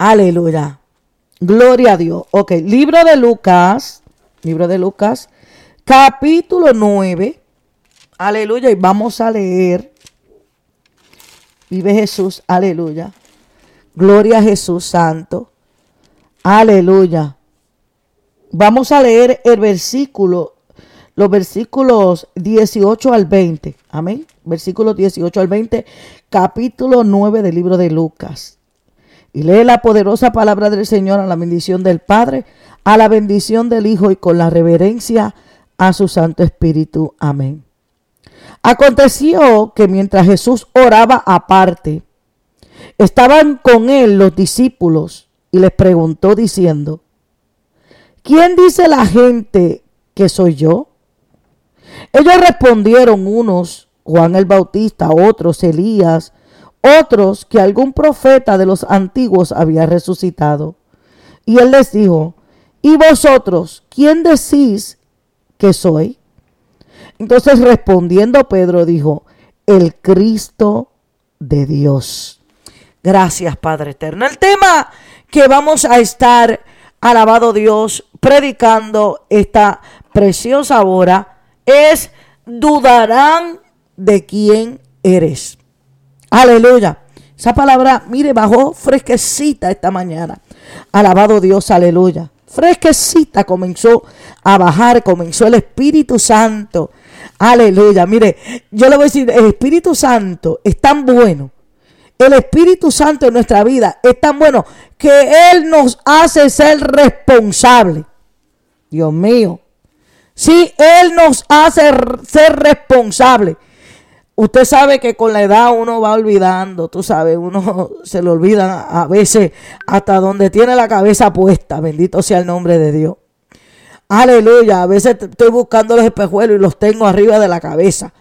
Aleluya. Gloria a Dios. Ok, libro de Lucas, libro de Lucas, capítulo 9. Aleluya. Y vamos a leer. Vive Jesús, aleluya. Gloria a Jesús Santo. Aleluya. Vamos a leer el versículo, los versículos 18 al 20. Amén. Versículos 18 al 20, capítulo 9 del libro de Lucas. Y lee la poderosa palabra del Señor a la bendición del Padre, a la bendición del Hijo y con la reverencia a su Santo Espíritu. Amén. Aconteció que mientras Jesús oraba aparte, estaban con él los discípulos y les preguntó diciendo, ¿quién dice la gente que soy yo? Ellos respondieron unos, Juan el Bautista, otros, Elías, otros que algún profeta de los antiguos había resucitado. Y él les dijo, ¿y vosotros quién decís que soy? Entonces respondiendo Pedro dijo, el Cristo de Dios. Gracias Padre Eterno. El tema que vamos a estar, alabado Dios, predicando esta preciosa hora es, dudarán de quién eres. Aleluya. Esa palabra, mire, bajó fresquecita esta mañana. Alabado Dios, aleluya. Fresquecita comenzó a bajar, comenzó el Espíritu Santo. Aleluya. Mire, yo le voy a decir, el Espíritu Santo es tan bueno. El Espíritu Santo en nuestra vida es tan bueno que Él nos hace ser responsable. Dios mío. Sí, Él nos hace ser responsable. Usted sabe que con la edad uno va olvidando, tú sabes, uno se le olvida a veces hasta donde tiene la cabeza puesta. Bendito sea el nombre de Dios. Aleluya. A veces estoy buscando los espejuelos y los tengo arriba de la cabeza.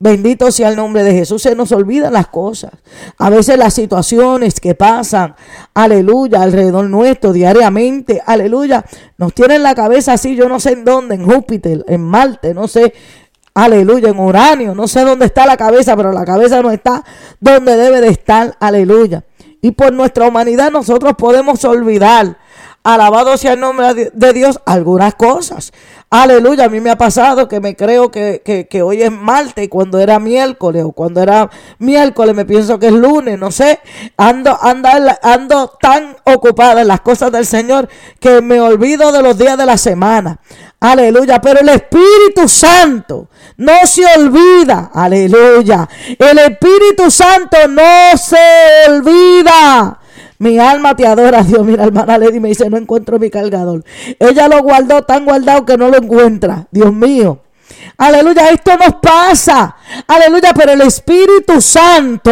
Bendito sea el nombre de Jesús. Se nos olvidan las cosas. A veces las situaciones que pasan, aleluya, alrededor nuestro diariamente, aleluya, nos tienen la cabeza así, yo no sé en dónde, en Júpiter, en Marte, no sé, Aleluya, en uranio. No sé dónde está la cabeza, pero la cabeza no está donde debe de estar. Aleluya. Y por nuestra humanidad nosotros podemos olvidar. Alabado sea el nombre de Dios algunas cosas. Aleluya, a mí me ha pasado que me creo que, hoy es martes y cuando era miércoles o cuando era miércoles me pienso que es lunes, no sé. Ando, ando, ando tan ocupada en las cosas del Señor que me olvido de los días de la semana. Aleluya, pero el Espíritu Santo no se olvida. Aleluya. El Espíritu Santo no se olvida. Mi alma te adora, Dios. Mira, hermana Lady me dice, no encuentro mi cargador. Ella lo guardó tan guardado que no lo encuentra. Dios mío. Aleluya, esto nos pasa. Aleluya, pero el Espíritu Santo,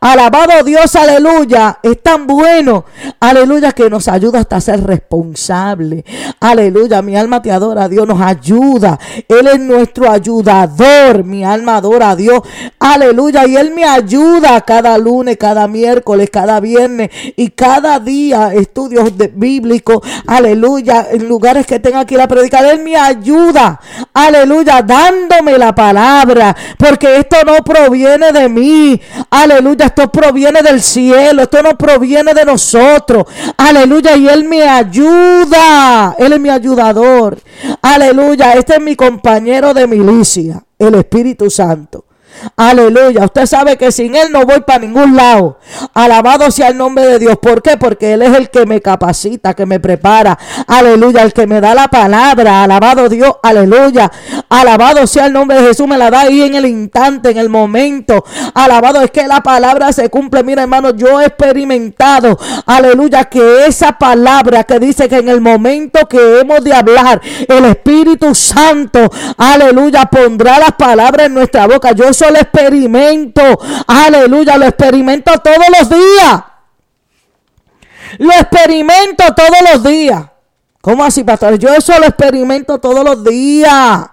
alabado Dios, aleluya, es tan bueno. Aleluya, que nos ayuda hasta ser responsable. Aleluya, mi alma te adora, Dios nos ayuda. Él es nuestro ayudador. Mi alma adora a Dios. Aleluya, y Él me ayuda cada lunes, cada miércoles, cada viernes y cada día estudios bíblicos. Aleluya, en lugares que tenga que ir a predicar. Él me ayuda. Aleluya dándome la palabra, porque esto no proviene de mí. Aleluya, esto proviene del cielo, esto no proviene de nosotros. Aleluya, y Él me ayuda, Él es mi ayudador. Aleluya, este es mi compañero de milicia, el Espíritu Santo. Aleluya. Usted sabe que sin Él no voy para ningún lado. Alabado sea el nombre de Dios. ¿Por qué? Porque Él es el que me capacita, que me prepara. Aleluya. El que me da la palabra. Alabado Dios. Aleluya. Alabado sea el nombre de Jesús. Me la da ahí en el instante, en el momento. Alabado es que la palabra se cumple. Mira, hermano, yo he experimentado. Aleluya. Que esa palabra que dice que en el momento que hemos de hablar, el Espíritu Santo, aleluya, pondrá las palabras en nuestra boca. Yo soy lo experimento. Aleluya, lo experimento todos los días. Lo experimento todos los días. ¿Cómo así, pastor? Yo eso lo experimento todos los días.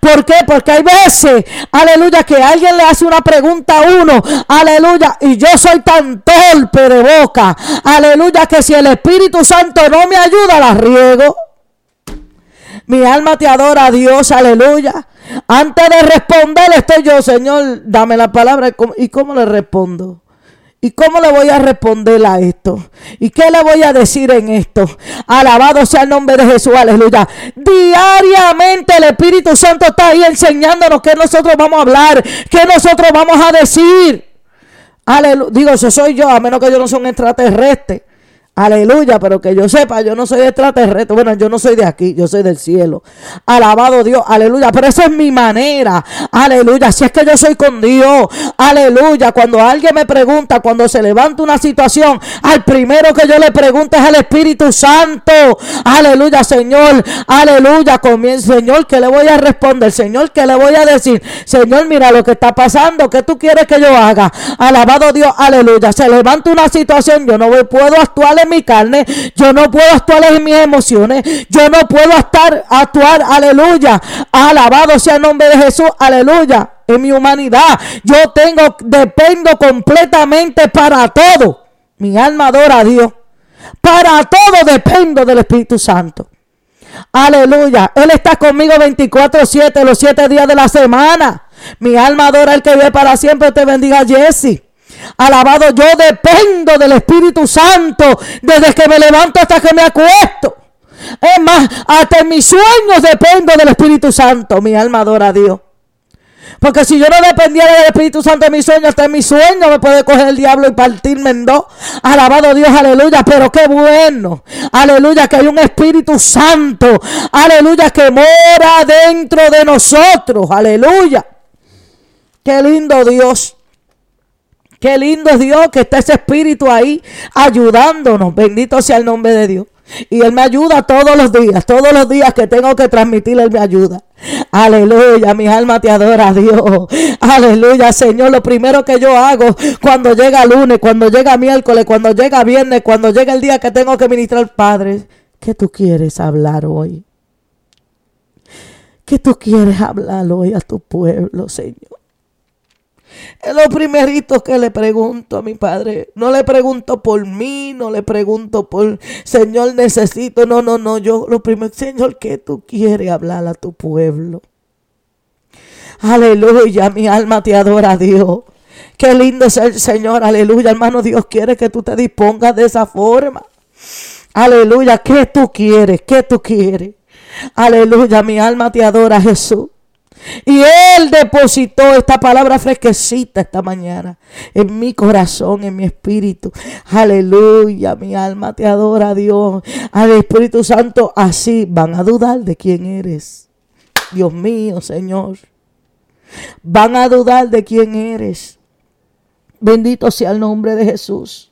¿Por qué? Porque hay veces, aleluya, que alguien le hace una pregunta a uno, aleluya, y yo soy tan torpe de boca, aleluya, que si el Espíritu Santo no me ayuda, la riego. Mi alma te adora a Dios, aleluya. Antes de responder estoy yo, Señor, dame la palabra. ¿Y cómo le respondo? ¿Y cómo le voy a responder a esto? ¿Y qué le voy a decir en esto? Alabado sea el nombre de Jesús, aleluya. Diariamente el Espíritu Santo está ahí enseñándonos que nosotros vamos a hablar, que nosotros vamos a decir. Digo, eso soy yo, a menos que yo no sea un extraterrestre. Aleluya, pero que yo sepa, yo no soy extraterrestre. Bueno, yo no soy de aquí, yo soy del cielo. Alabado Dios, aleluya. Pero esa es mi manera. Aleluya. Si es que yo soy con Dios. Aleluya. Cuando alguien me pregunta, cuando se levanta una situación, al primero que yo le pregunto es al Espíritu Santo. Aleluya, Señor. Aleluya. Comienza, Señor, ¿qué le voy a responder? Señor, ¿qué le voy a decir? Señor, mira lo que está pasando. ¿Qué tú quieres que yo haga? Alabado Dios, aleluya. Se levanta una situación, yo no puedo actuar en mi carne, yo no puedo actuar en mis emociones, yo no puedo estar, actuar, aleluya, alabado sea el nombre de Jesús, aleluya, en mi humanidad. Yo tengo, dependo completamente para todo. Mi alma adora a Dios. Para todo dependo del Espíritu Santo. Aleluya. Él está conmigo 24-7, los 7 días de la semana. Mi alma adora al que vive para siempre. Te bendiga, Jesse. Alabado, yo dependo del Espíritu Santo desde que me levanto hasta que me acuesto. Es más, hasta en mis sueños dependo del Espíritu Santo. Mi alma adora a Dios. Porque si yo no dependiera del Espíritu Santo en mis sueños, hasta en mis sueños me puede coger el diablo y partirme en dos. Alabado Dios, aleluya. Pero qué bueno. Aleluya, que hay un Espíritu Santo. Aleluya, que mora dentro de nosotros. Aleluya. Qué lindo Dios. Qué lindo es Dios que está ese espíritu ahí ayudándonos. Bendito sea el nombre de Dios. Y Él me ayuda todos los días, todos los días que tengo que transmitir, Él me ayuda. Aleluya, mi alma te adora, Dios. Aleluya, Señor. Lo primero que yo hago cuando llega lunes, cuando llega miércoles, cuando llega viernes, cuando llega el día que tengo que ministrar, Padre, ¿qué tú quieres hablar hoy? ¿Qué tú quieres hablar hoy a tu pueblo, Señor? Es lo primerito que le pregunto a mi padre. No le pregunto por mí, no le pregunto por, Señor, necesito. No, no, no. Yo lo primero, Señor, ¿qué tú quieres hablar a tu pueblo? Aleluya, mi alma te adora, Dios. Qué lindo es el Señor, aleluya, hermano. Dios quiere que tú te dispongas de esa forma. Aleluya, ¿qué tú quieres? ¿Qué tú quieres? Aleluya, mi alma te adora, Jesús. Y Él depositó esta palabra fresquecita esta mañana en mi corazón, en mi espíritu. Aleluya, mi alma te adora, Dios. Al Espíritu Santo, así van a dudar de quién eres. Dios mío, Señor. Van a dudar de quién eres. Bendito sea el nombre de Jesús.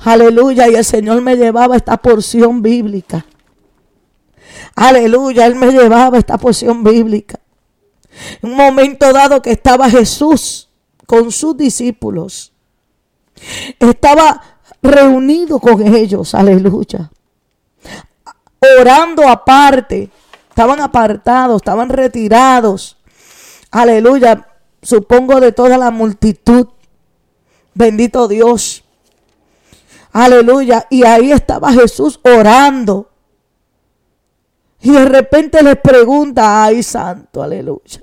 Aleluya. Y el Señor me llevaba esta porción bíblica. Aleluya. Él me llevaba esta porción bíblica. Un momento dado que estaba Jesús con sus discípulos. Estaba reunido con ellos, aleluya. Orando aparte. Estaban apartados, estaban retirados. Aleluya. Supongo de toda la multitud. Bendito Dios. Aleluya. Y ahí estaba Jesús orando. Y de repente les pregunta, ay santo, aleluya.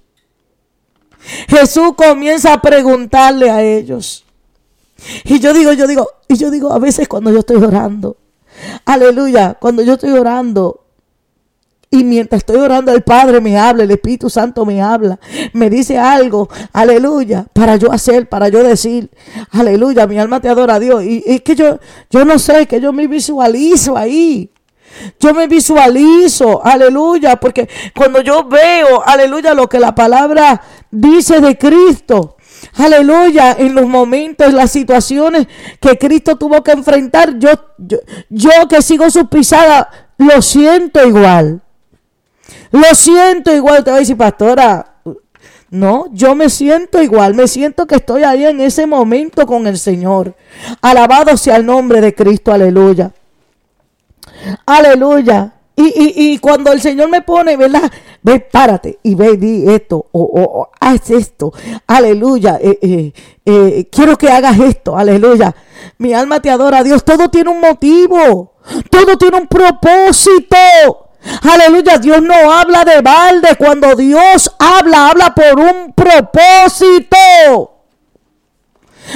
Jesús comienza a preguntarle a ellos. Y yo digo, yo digo, y yo digo a veces cuando yo estoy orando, aleluya, cuando yo estoy orando, y mientras estoy orando, el Padre me habla, el Espíritu Santo me habla, me dice algo, aleluya, para yo hacer, para yo decir, aleluya, mi alma te adora a Dios. Y es que yo, yo no sé, que yo me visualizo ahí. Yo me visualizo, aleluya, porque cuando yo veo, aleluya, lo que la palabra dice de Cristo, aleluya, en los momentos, las situaciones que Cristo tuvo que enfrentar, yo, yo, que sigo su pisada, lo siento igual. Lo siento igual, te voy a decir, pastora, no, yo me siento igual, me siento que estoy ahí en ese momento con el Señor. Alabado sea el nombre de Cristo, aleluya. Aleluya. Y, y, cuando el Señor me pone, ¿verdad? Ve, párate y ve, di esto, o, haz esto, aleluya. Eh, eh, eh, quiero que hagas esto, aleluya. Mi alma te adora, Dios. Todo tiene un motivo, todo tiene un propósito. Aleluya, Dios no habla de balde. Cuando Dios habla, habla por un propósito.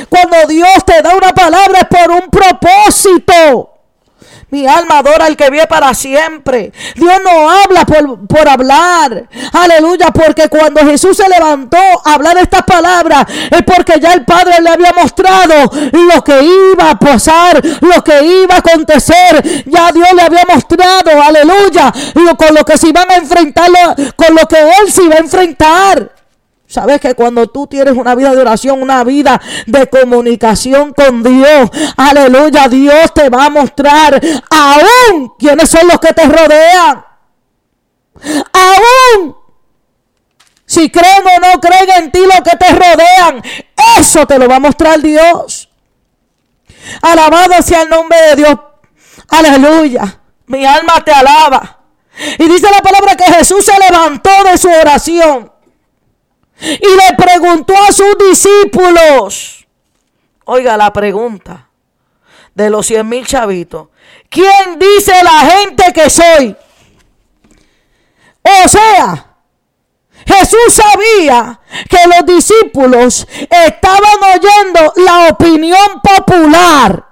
Cuando Dios te da una palabra es por un propósito. Mi alma adora al que vive para siempre. Dios no habla por, por, hablar. Aleluya. Porque cuando Jesús se levantó a hablar estas palabras es porque ya el Padre le había mostrado lo que iba a pasar, lo que iba a acontecer. Ya Dios le había mostrado, aleluya, con lo que se iban a enfrentar, con lo que Él se iba a enfrentar. Sabes que cuando tú tienes una vida de oración, una vida de comunicación con Dios, aleluya, Dios te va a mostrar aún quiénes son los que te rodean. Aún si creen o no creen en ti los que te rodean, eso te lo va a mostrar Dios. Alabado sea el nombre de Dios. Aleluya. Mi alma te alaba. Y dice la palabra que Jesús se levantó de su oración y le preguntó a sus discípulos. Oiga la pregunta de los cien mil chavitos. ¿Quién dice la gente que soy? O sea, Jesús sabía que los discípulos estaban oyendo la opinión popular.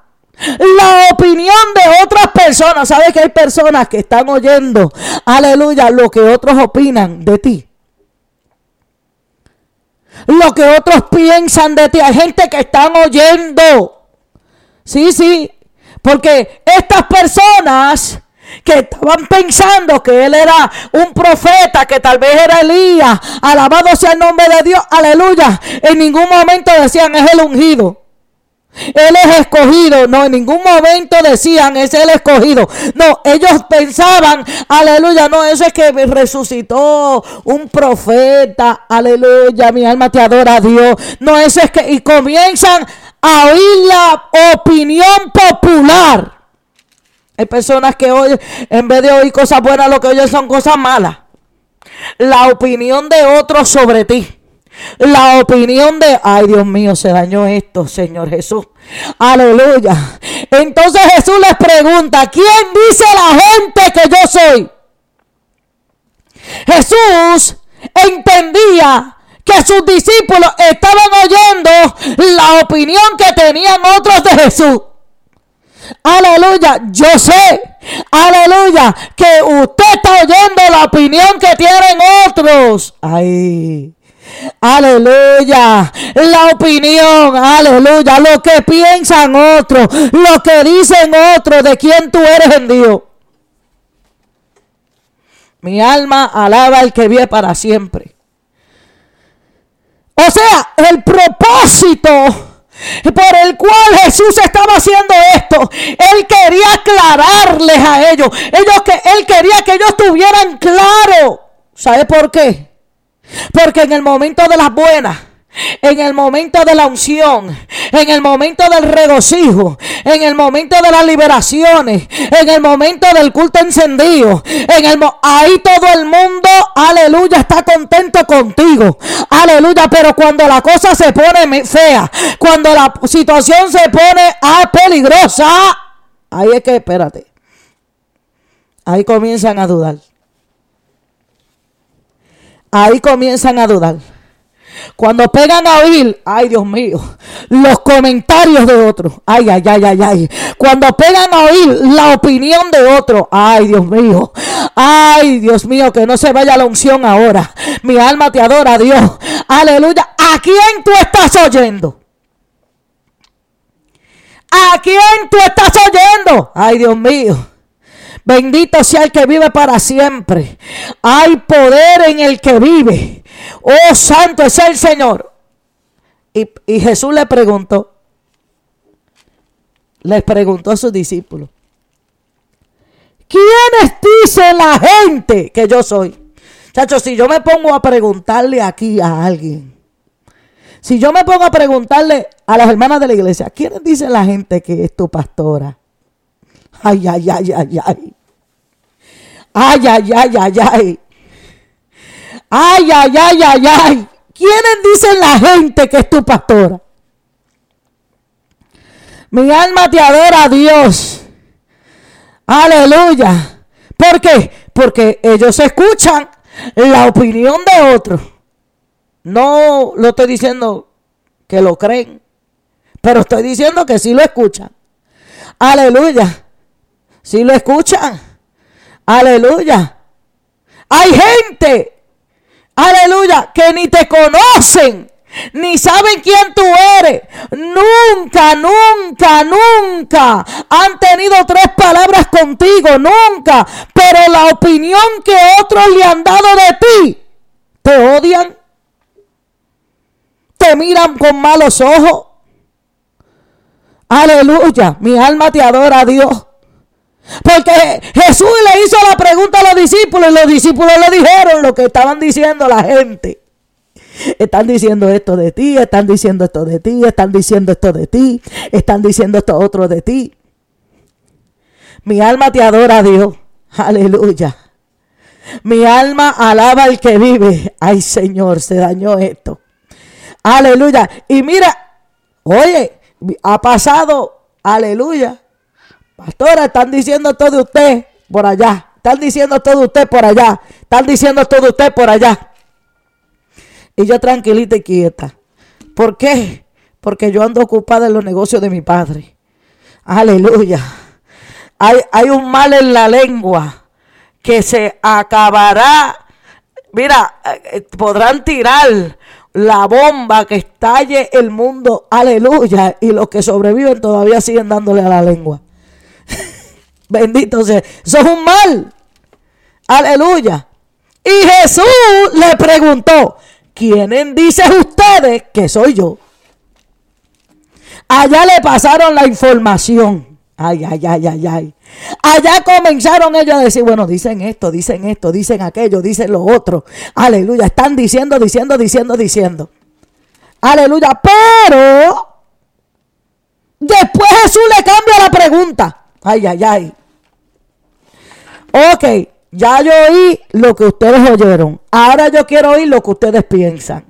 La opinión de otras personas. ¿Sabes que hay personas que están oyendo, aleluya, lo que otros opinan de ti? Lo que otros piensan de ti. Hay gente que están oyendo. Sí, sí. Porque estas personas que estaban pensando que él era un profeta, que tal vez era Elías, alabado sea el nombre de Dios, aleluya. En ningún momento decían es el ungido. Él es escogido. No, en ningún momento decían, es el escogido. No, ellos pensaban, aleluya, no, eso es que resucitó un profeta. Aleluya, mi alma te adora a Dios. No, eso es que, y comienzan a oír la opinión popular. Hay personas que hoy, en vez de oír cosas buenas, lo que oyen son cosas malas. La opinión de otros sobre ti la opinión de, ay Dios mío, se dañó esto, Señor Jesús. Aleluya. Entonces Jesús les pregunta, ¿quién dice la gente que yo soy? Jesús entendía que sus discípulos estaban oyendo la opinión que tenían otros de Jesús. Aleluya, yo sé, aleluya, que usted está oyendo la opinión que tienen otros. Ay, Aleluya. La opinión. Aleluya. Lo que piensan otros. Lo que dicen otros de quién tú eres en Dios. Mi alma alaba al que vive para siempre. O sea, el propósito por el cual Jesús estaba haciendo esto. Él quería aclararles a ellos. Ellos que él quería que ellos tuvieran claro. ¿Sabe por qué? Porque en el momento de las buenas, en el momento de la unción, en el momento del regocijo, en el momento de las liberaciones, en el momento del culto encendido, en el ahí todo el mundo, aleluya, está contento contigo. Aleluya, pero cuando la cosa se pone fea, cuando la situación se pone ah, peligrosa, ahí es que espérate. Ahí comienzan a dudar ahí comienzan a dudar. Cuando pegan a oír, ay Dios mío, los comentarios de otros, ay, ay, ay, ay, ay. Cuando pegan a oír la opinión de otro, ay Dios mío, ay Dios mío, que no se vaya la unción ahora. Mi alma te adora, Dios. Aleluya. ¿A quién tú estás oyendo? ¿A quién tú estás oyendo? Ay Dios mío. Bendito sea el que vive para siempre. Hay poder en el que vive. Oh, santo es el Señor. Y, Jesús le preguntó, les preguntó a sus discípulos, ¿quiénes dice la gente que yo soy? Chacho, si yo me pongo a preguntarle aquí a alguien, si yo me pongo a preguntarle a las hermanas de la iglesia, ¿quiénes dice la gente que es tu pastora? Ay, ay, ay, ay, ay. Ay, ay, ay, ay, ay. Ay, ay, ay, ay, ay. ¿Quiénes dicen la gente que es tu pastora? Mi alma te adora a Dios. Aleluya. ¿Por qué? Porque ellos escuchan la opinión de otros. No lo estoy diciendo que lo creen. pero estoy diciendo que sí lo escuchan. Aleluya. Sí lo escuchan. Aleluya. Hay gente, aleluya, que ni te conocen ni saben quién tú eres. Nunca, nunca, nunca han tenido tres palabras contigo, nunca. Pero la opinión que otros le han dado de ti, te odian, te miran con malos ojos. Aleluya, mi alma te adora Dios. Porque Jesús le hizo la pregunta a los discípulos y los discípulos le dijeron lo que estaban diciendo la gente. Están diciendo esto de ti, están diciendo esto de ti, están diciendo esto de ti, están diciendo esto otro de ti. Mi alma te adora Dios. Aleluya. Mi alma alaba al que vive. Ay Señor, se dañó esto. Aleluya. Y mira, oye, ha pasado, aleluya. Pastora, están diciendo todo usted por allá. Están diciendo todo usted por allá. Están diciendo todo usted por allá. Y yo tranquilita y quieta. ¿Por qué? Porque yo ando ocupada en los negocios de mi padre. Aleluya. Hay, hay un mal en la lengua que se acabará. Mira, eh, podrán tirar la bomba que estalle el mundo. Aleluya. Y los que sobreviven todavía siguen dándole a la lengua. Bendito sea. Eso es un mal. Aleluya. Y Jesús le preguntó, ¿quiénes dicen ustedes que soy yo? Allá le pasaron la información. Ay, ay, ay, ay, ay. Allá comenzaron ellos a decir, bueno, dicen esto, dicen esto, dicen aquello, dicen lo otro. Aleluya. Están diciendo, diciendo, diciendo, diciendo. Aleluya. Pero después Jesús le cambia la pregunta. Ay, ay, ay. Ok, ya yo oí lo que ustedes oyeron. Ahora yo quiero oír lo que ustedes piensan.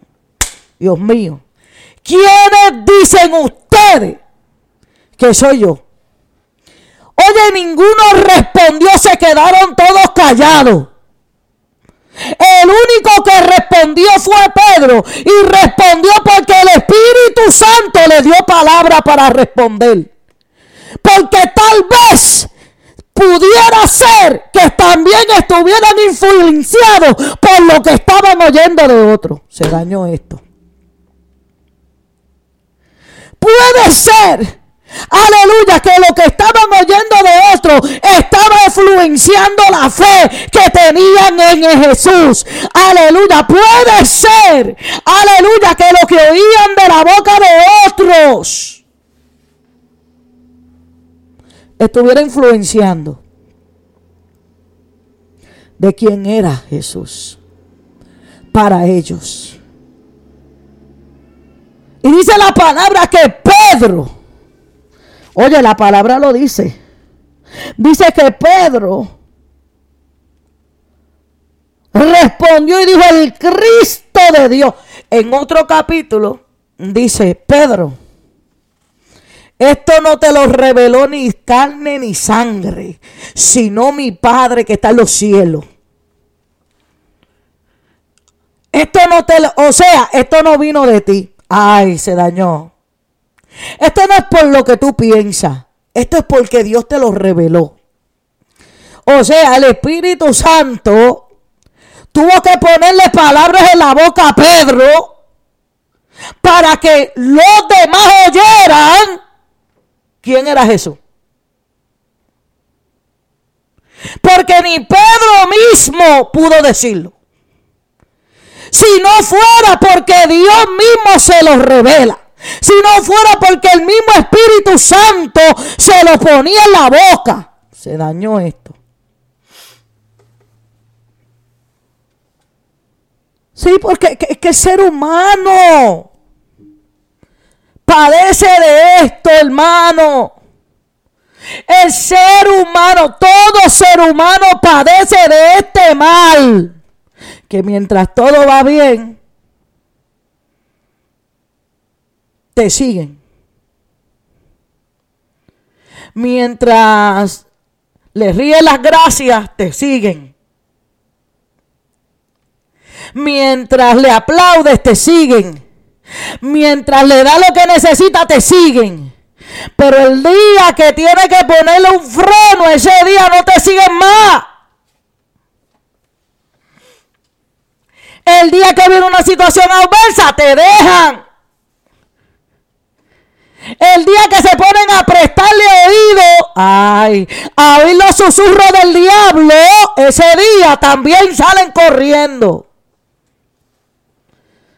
Dios mío. ¿Quiénes dicen ustedes que soy yo? Oye, ninguno respondió, se quedaron todos callados. El único que respondió fue Pedro y respondió porque el Espíritu Santo le dio palabra para responder. Porque tal vez pudiera ser que también estuvieran influenciados por lo que estaban oyendo de otros. Se dañó esto. Puede ser, aleluya, que lo que estaban oyendo de otros estaba influenciando la fe que tenían en Jesús. Aleluya, puede ser, aleluya, que lo que oían de la boca de otros estuviera influenciando de quién era Jesús para ellos. Y dice la palabra que Pedro, oye, la palabra lo dice, dice que Pedro respondió y dijo el Cristo de Dios. En otro capítulo dice Pedro esto no te lo reveló ni carne ni sangre, sino mi Padre que está en los cielos. Esto no te lo, o sea, esto no vino de ti. Ay, se dañó. Esto no es por lo que tú piensas. Esto es porque Dios te lo reveló. O sea, el Espíritu Santo tuvo que ponerle palabras en la boca a Pedro para que los demás oyeran quién era Jesús. Porque ni Pedro mismo pudo decirlo. Si no fuera porque Dios mismo se lo revela. Si no fuera porque el mismo Espíritu Santo se lo ponía en la boca. Se dañó esto. Sí, porque es que el ser humano padece de esto, hermano. El ser humano, todo ser humano padece de este mal. Que mientras todo va bien, te siguen. Mientras le ríes las gracias, te siguen. Mientras le aplaudes, te siguen. Mientras le da lo que necesita, te siguen. Pero el día que tiene que ponerle un freno, ese día no te siguen más. El día que viene una situación adversa, te dejan. El día que se ponen a prestarle oído, ay, a oír los susurros del diablo, ese día también salen corriendo.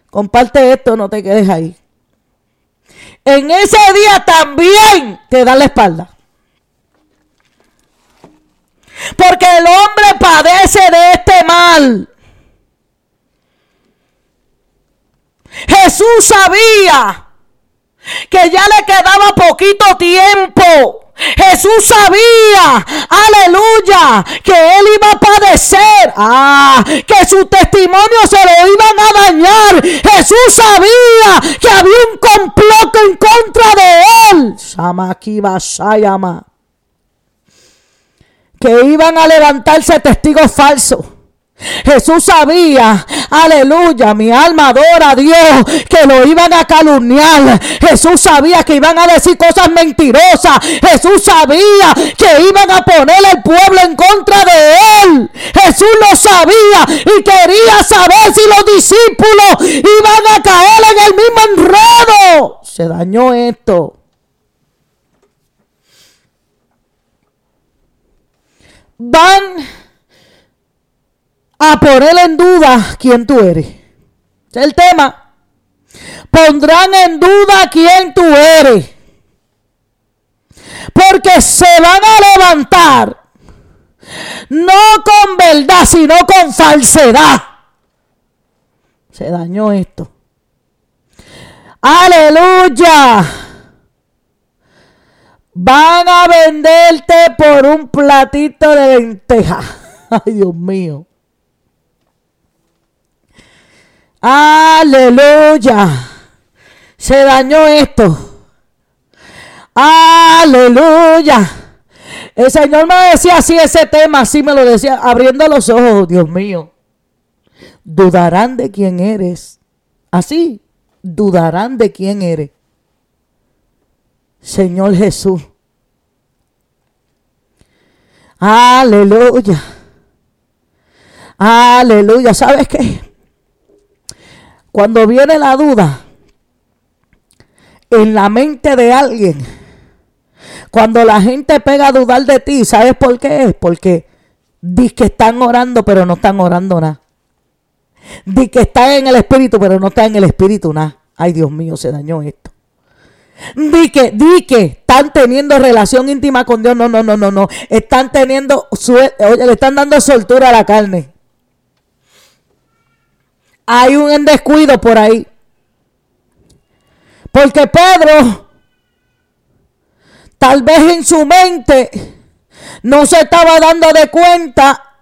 Comparte esto, no te quedes ahí. En ese día también te da la espalda. Porque el hombre padece de este mal. Jesús sabía que ya le quedaba poquito tiempo. Jesús sabía, aleluya, que él iba a padecer, ah, que su testimonio se lo iban a dañar. Jesús sabía que había un complot en contra de él. Que iban a levantarse testigos falsos Jesús sabía, aleluya, mi alma adora a Dios, que lo iban a calumniar. Jesús sabía que iban a decir cosas mentirosas. Jesús sabía que iban a poner el pueblo en contra de él. Jesús lo sabía y quería saber si los discípulos iban a caer en el mismo enredo. Se dañó esto. Van a poner en duda quién tú eres. es el tema. Pondrán en duda quién tú eres. Porque se van a levantar no con verdad, sino con falsedad. Se dañó esto. Aleluya. Van a venderte por un platito de lenteja. Ay, Dios mío. Aleluya. Se dañó esto. Aleluya. El Señor me decía así ese tema, así me lo decía, abriendo los ojos, Dios mío. Dudarán de quién eres. Así, dudarán de quién eres. Señor Jesús. Aleluya. Aleluya. ¿Sabes qué? Cuando viene la duda en la mente de alguien, cuando la gente pega a dudar de ti, ¿sabes por qué es? Porque di que están orando, pero no están orando nada. Di que están en el espíritu, pero no están en el espíritu nada. Ay, Dios mío, se dañó esto. Di que, di que están teniendo relación íntima con Dios. No, no, no, no, no. Están teniendo, oye, le están dando soltura a la carne hay un descuido por ahí. Porque Pedro, tal vez en su mente, no se estaba dando de cuenta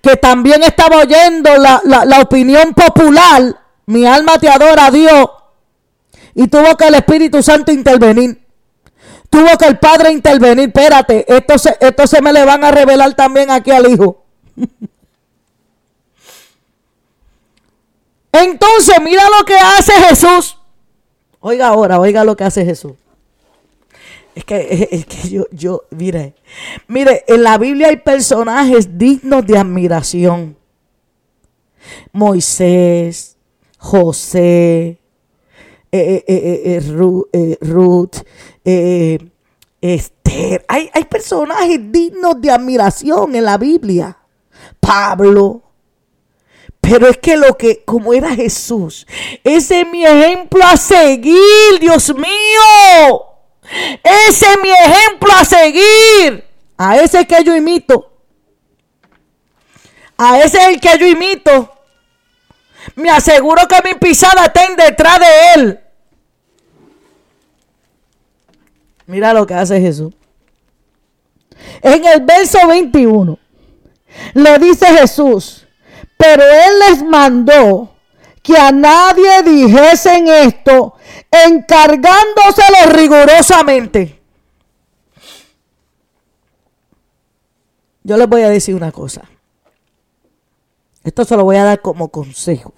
que también estaba oyendo la, la, opinión popular. Mi alma te adora a Dios. Y tuvo que el Espíritu Santo intervenir. Tuvo que el Padre intervenir. Espérate, esto se, esto se me le van a revelar también aquí al Hijo. Entonces, mira lo que hace Jesús. Oiga ahora, oiga lo que hace Jesús. Es que, es que yo, yo, mire, mire, en la Biblia hay personajes dignos de admiración. Moisés, José, eh, eh, eh, Ruth, Esther. Hay, hay personajes dignos de admiración en la Biblia. Pablo, pero es que lo que, como era Jesús, ese es mi ejemplo a seguir, Dios mío. Ese es mi ejemplo a seguir. A ese que yo imito. A ese es el que yo imito. Me aseguro que mi pisada estén detrás de él. Mira lo que hace Jesús. En el verso 21 le dice Jesús, pero él les mandó que a nadie dijesen esto, encargándoselo rigurosamente. Yo les voy a decir una cosa. Esto se lo voy a dar como consejo.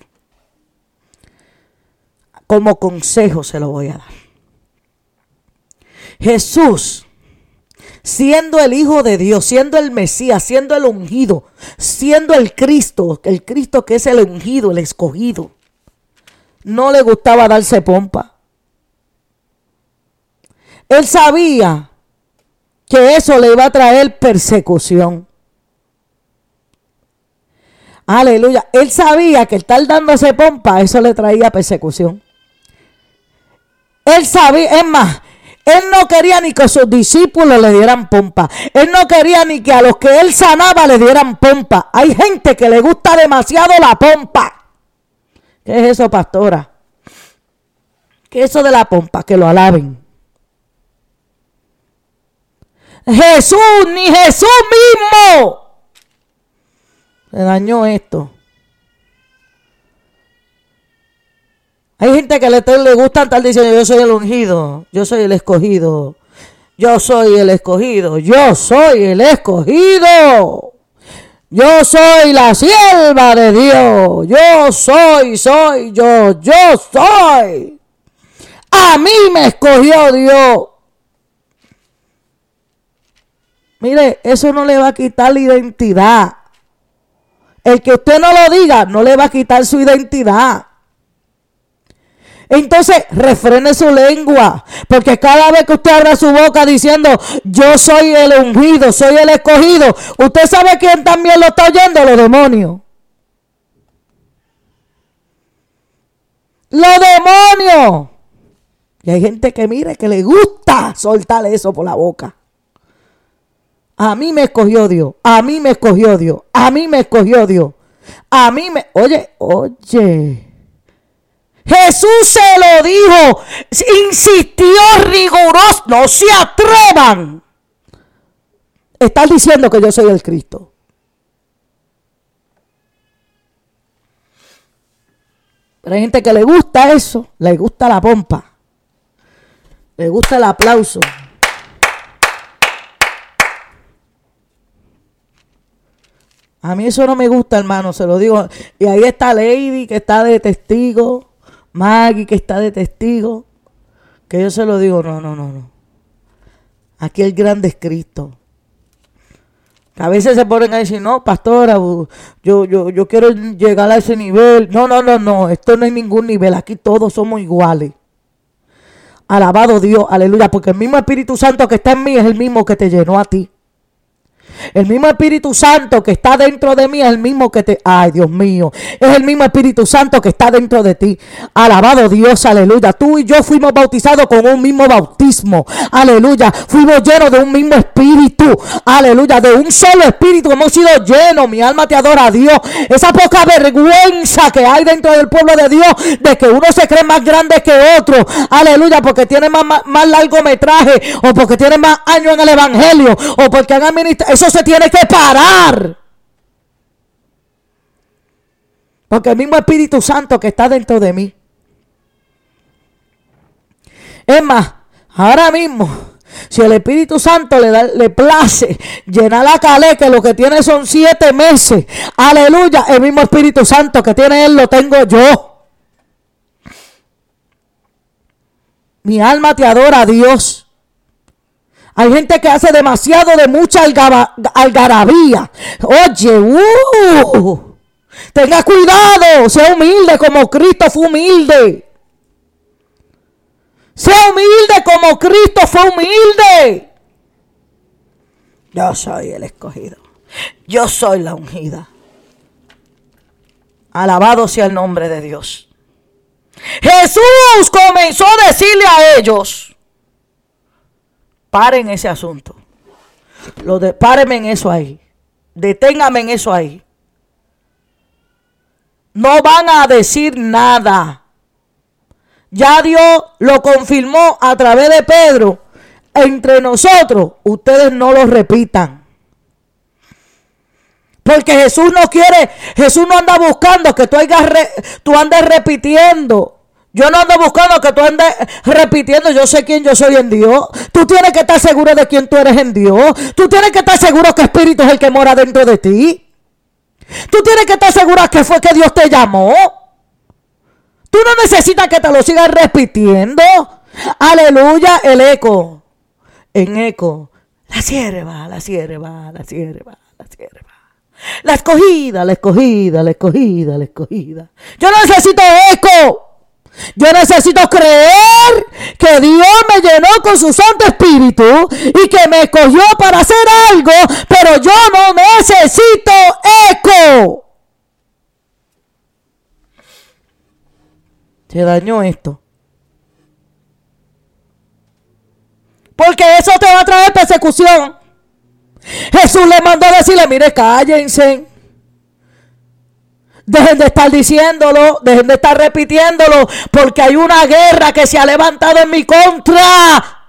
como consejo se lo voy a dar. Jesús, siendo el Hijo de Dios, siendo el Mesías, siendo el ungido, siendo el Cristo, el Cristo que es el ungido, el escogido, no le gustaba darse pompa. Él sabía que eso le iba a traer persecución. Aleluya. Él sabía que el estar dándose pompa, eso le traía persecución. Él sabía, es más, él no quería ni que sus discípulos le dieran pompa. Él no quería ni que a los que él sanaba le dieran pompa. Hay gente que le gusta demasiado la pompa. ¿Qué es eso, pastora? ¿Qué es eso de la pompa? Que lo alaben. Jesús, ni Jesús mismo. Se dañó esto. Hay gente que le, le gusta estar diciendo, yo soy el ungido, yo soy el escogido, yo soy el escogido, yo soy el escogido. Yo soy la sierva de Dios. Yo soy, soy, yo, yo soy. A mí me escogió Dios. Mire, eso no le va a quitar la identidad. El que usted no lo diga no le va a quitar su identidad. Entonces, refrene su lengua, porque cada vez que usted abra su boca diciendo, yo soy el ungido, soy el escogido, usted sabe quién también lo está oyendo, los demonios. Los demonios. Y hay gente que mire que le gusta soltar eso por la boca. A mí me escogió Dios, a mí me escogió Dios, a mí me escogió Dios. A mí me... Oye, oye. Jesús se lo dijo, insistió riguroso, no se atrevan. Están diciendo que yo soy el Cristo. Pero hay gente que le gusta eso, le gusta la pompa, le gusta el aplauso. A mí eso no me gusta, hermano, se lo digo. Y ahí está Lady, que está de testigo. Maggie, que está de testigo. Que yo se lo digo, no, no, no, no. Aquí el grande es Cristo. a veces se ponen a decir, no, pastora, yo, yo, yo quiero llegar a ese nivel. No, no, no, no, esto no hay ningún nivel. Aquí todos somos iguales. Alabado Dios, aleluya, porque el mismo Espíritu Santo que está en mí es el mismo que te llenó a ti. El mismo Espíritu Santo que está dentro de mí es el mismo que te... Ay, Dios mío. Es el mismo Espíritu Santo que está dentro de ti. Alabado Dios, aleluya. Tú y yo fuimos bautizados con un mismo bautismo. Aleluya. Fuimos llenos de un mismo Espíritu. Aleluya. De un solo Espíritu hemos sido llenos. Mi alma te adora a Dios. Esa poca vergüenza que hay dentro del pueblo de Dios de que uno se cree más grande que otro. Aleluya. Porque tiene más, más, largometraje o porque tiene más años en el Evangelio o porque han administrado. Eso se tiene que parar. Porque el mismo Espíritu Santo que está dentro de mí. Es más, ahora mismo, si el Espíritu Santo le, da, le place llenar la calé, que lo que tiene son siete meses, aleluya, el mismo Espíritu Santo que tiene Él lo tengo yo. Mi alma te adora, Dios. Hay gente que hace demasiado de mucha algarabía. Oye, uh, tenga cuidado, sea humilde como Cristo fue humilde. Sea humilde como Cristo fue humilde. Yo soy el escogido. Yo soy la ungida. Alabado sea el nombre de Dios. Jesús comenzó a decirle a ellos Paren ese asunto. Lo de, párenme en eso ahí. Deténgame en eso ahí. No van a decir nada. Ya Dios lo confirmó a través de Pedro. Entre nosotros, ustedes no lo repitan. Porque Jesús no quiere, Jesús no anda buscando que tú, tú andes repitiendo yo no ando buscando que tú andes repitiendo, yo sé quién yo soy en Dios. Tú tienes que estar seguro de quién tú eres en Dios. Tú tienes que estar seguro que Espíritu es el que mora dentro de ti. Tú tienes que estar seguro que fue que Dios te llamó. Tú no necesitas que te lo sigan repitiendo. Aleluya, el eco. En eco. La sierva, la sierva, la sierva, la sierva. La escogida, la escogida, la escogida, la escogida. Yo no necesito eco. Yo necesito creer que Dios me llenó con su Santo Espíritu y que me escogió para hacer algo, pero yo no necesito eco. Se dañó esto. Porque eso te va a traer persecución. Jesús le mandó a decirle, mire, cállense. Dejen de estar diciéndolo, dejen de estar repitiéndolo, porque hay una guerra que se ha levantado en mi contra.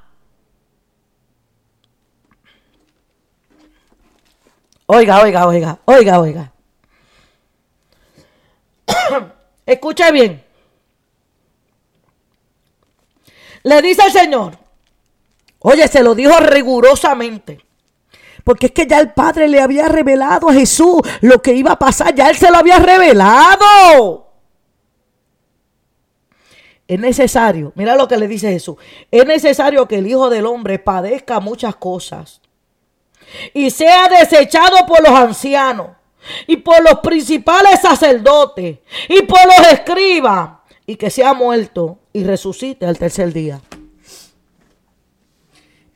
Oiga, oiga, oiga, oiga, oiga. Escuche bien. Le dice el Señor, oye, se lo dijo rigurosamente. Porque es que ya el Padre le había revelado a Jesús lo que iba a pasar, ya Él se lo había revelado. Es necesario, mira lo que le dice Jesús, es necesario que el Hijo del Hombre padezca muchas cosas y sea desechado por los ancianos y por los principales sacerdotes y por los escribas y que sea muerto y resucite al tercer día.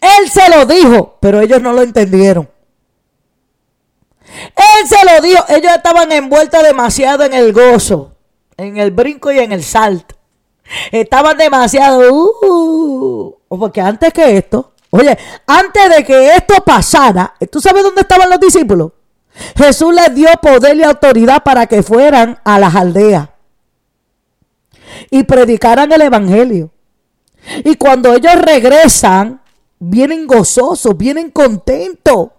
Él se lo dijo, pero ellos no lo entendieron. Él se lo dijo, ellos estaban envueltos demasiado en el gozo, en el brinco y en el salto. Estaban demasiado, uh, porque antes que esto, oye, antes de que esto pasara, ¿tú sabes dónde estaban los discípulos? Jesús les dio poder y autoridad para que fueran a las aldeas y predicaran el Evangelio. Y cuando ellos regresan, vienen gozosos, vienen contentos.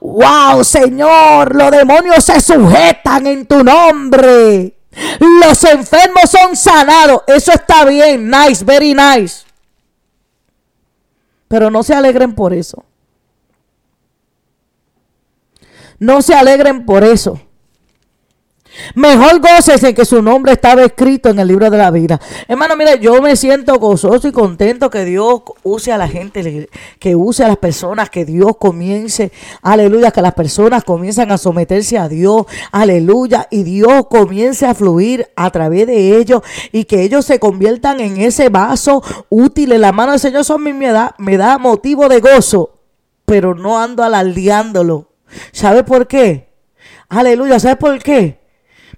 Wow, Señor, los demonios se sujetan en tu nombre. Los enfermos son sanados. Eso está bien, nice, very nice. Pero no se alegren por eso. No se alegren por eso. Mejor en que su nombre estaba escrito en el libro de la vida. Hermano, mire, yo me siento gozoso y contento que Dios use a la gente, que use a las personas, que Dios comience, aleluya, que las personas comiencen a someterse a Dios, aleluya, y Dios comience a fluir a través de ellos y que ellos se conviertan en ese vaso útil en la mano del Señor. Eso a mí me da, me da motivo de gozo, pero no ando alardeándolo. ¿Sabe por qué? Aleluya, ¿sabe por qué?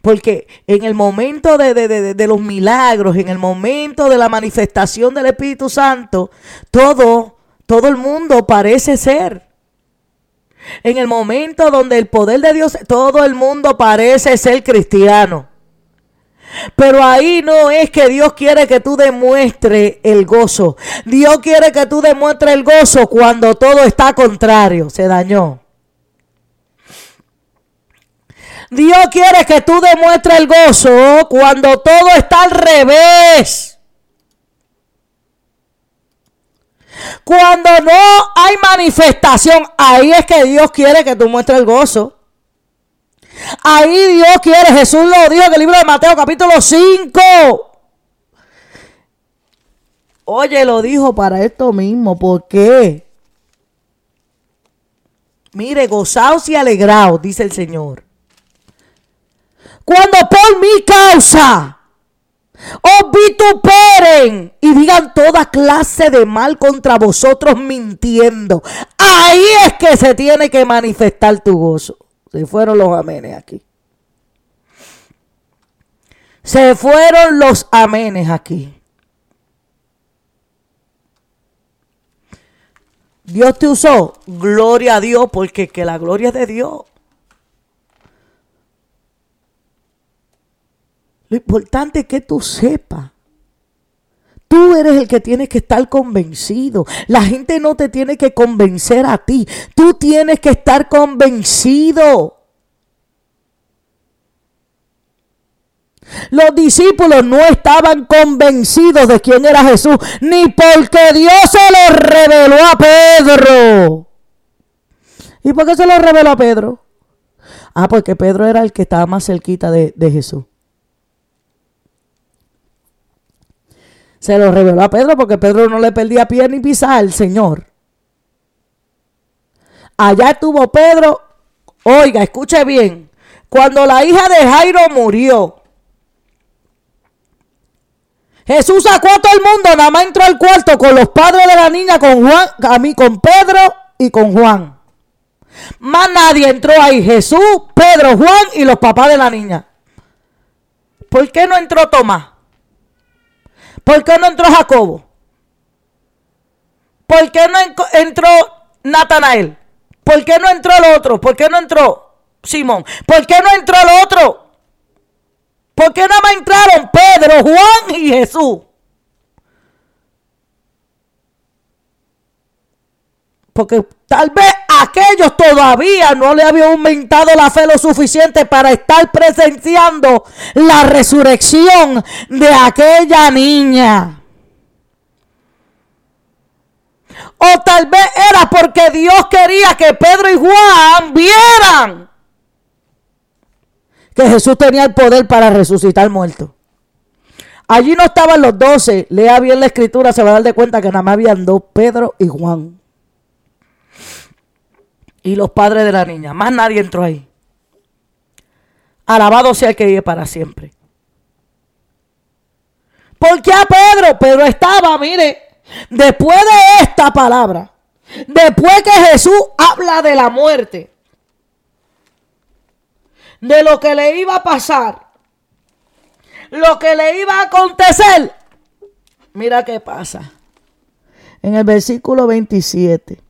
Porque en el momento de, los milagros, en el momento de la manifestación del Espíritu Santo, todo, todo el mundo parece ser. En el momento donde el poder de Dios, todo el mundo parece ser cristiano. Pero ahí no es que Dios quiere que tú demuestres el gozo. Dios quiere que tú demuestres el gozo cuando todo está contrario. Se dañó. Dios quiere que tú demuestres el gozo cuando todo está al revés. Cuando no hay manifestación, ahí es que Dios quiere que tú muestres el gozo. Ahí Dios quiere, Jesús lo dijo en el libro de Mateo capítulo 5. Oye, lo dijo para esto mismo. ¿Por qué? Mire, gozaos y alegraos, dice el Señor cuando por mi causa os vituperen y digan toda clase de mal contra vosotros mintiendo. Ahí es que se tiene que manifestar tu gozo. Se fueron los amenes aquí. Se fueron los amenes aquí. Dios te usó. Gloria a Dios, porque que la gloria es de Dios. Lo importante es que tú sepas. Tú eres el que tienes que estar convencido. La gente no te tiene que convencer a ti. Tú tienes que estar convencido. Los discípulos no estaban convencidos de quién era Jesús, ni porque Dios se lo reveló a Pedro. ¿Y por qué se lo reveló a Pedro? Ah, porque Pedro era el que estaba más cerquita de, de Jesús. Se lo reveló a Pedro porque Pedro no le perdía pie ni pisar al Señor. Allá estuvo Pedro. Oiga, escuche bien. Cuando la hija de Jairo murió, Jesús sacó a todo el mundo, nada más entró al cuarto con los padres de la niña, con Juan, a mí, con Pedro y con Juan. Más nadie entró ahí. Jesús, Pedro, Juan y los papás de la niña. ¿Por qué no entró Tomás? ¿Por qué no entró Jacobo? ¿Por qué no entró Natanael? ¿Por qué no entró el otro? ¿Por qué no entró Simón? ¿Por qué no entró el otro? ¿Por qué no me entraron Pedro, Juan y Jesús? Porque tal vez aquellos todavía no le habían aumentado la fe lo suficiente para estar presenciando la resurrección de aquella niña. O tal vez era porque Dios quería que Pedro y Juan vieran que Jesús tenía el poder para resucitar muertos. Allí no estaban los doce. Lea bien la escritura, se va a dar de cuenta que nada más habían dos, Pedro y Juan y los padres de la niña. Más nadie entró ahí. Alabado sea el que vive para siempre. ¿Por qué a Pedro? Pedro estaba, mire, después de esta palabra, después que Jesús habla de la muerte, de lo que le iba a pasar, lo que le iba a acontecer, mira qué pasa. En el versículo 27.